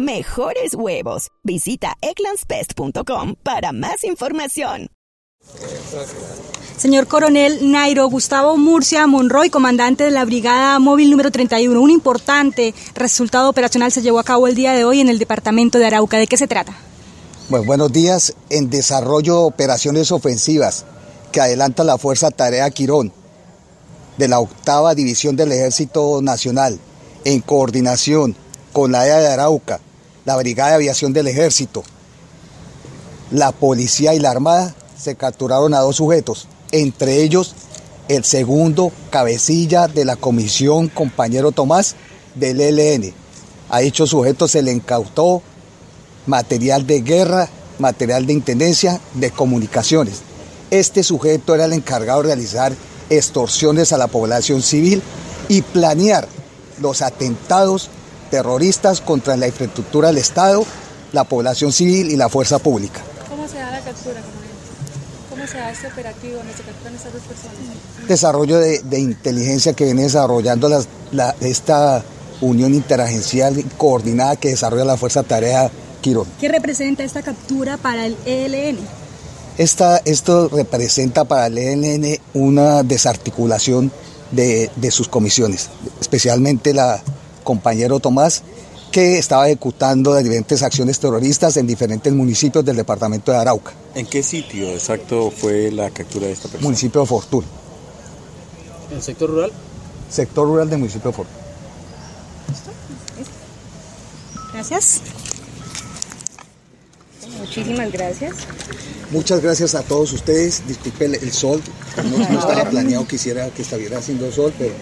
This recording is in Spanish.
Mejores huevos. Visita egglandsbest.com para más información. Señor Coronel Nairo Gustavo Murcia Monroy, comandante de la Brigada Móvil número 31, un importante resultado operacional se llevó a cabo el día de hoy en el departamento de Arauca. ¿De qué se trata? Bueno, buenos días. En desarrollo de operaciones ofensivas que adelanta la Fuerza Tarea Quirón de la octava división del Ejército Nacional en coordinación con la EA de Arauca, la Brigada de Aviación del Ejército, la Policía y la Armada, se capturaron a dos sujetos, entre ellos el segundo cabecilla de la comisión, compañero Tomás, del ELN. A dichos sujetos se le incautó material de guerra, material de intendencia, de comunicaciones. Este sujeto era el encargado de realizar extorsiones a la población civil y planear los atentados terroristas contra la infraestructura del Estado, la población civil y la fuerza pública. ¿Cómo se da la captura, ¿Cómo se da este operativo donde se capturan estas dos personas? Desarrollo de, de inteligencia que viene desarrollando las, la, esta unión interagencial coordinada que desarrolla la Fuerza Tarea Quirón. ¿Qué representa esta captura para el ELN? Esta, esto representa para el ELN una desarticulación de, de sus comisiones, especialmente la compañero Tomás, que estaba ejecutando diferentes acciones terroristas en diferentes municipios del departamento de Arauca. ¿En qué sitio exacto fue la captura de esta persona? Municipio de Fortuna. ¿En el sector rural? Sector rural del municipio de Fortuna. Gracias. Muchísimas gracias. Muchas gracias a todos ustedes. Disculpe el, el sol, no, no estaba planeado que hiciera que estuviera haciendo sol, pero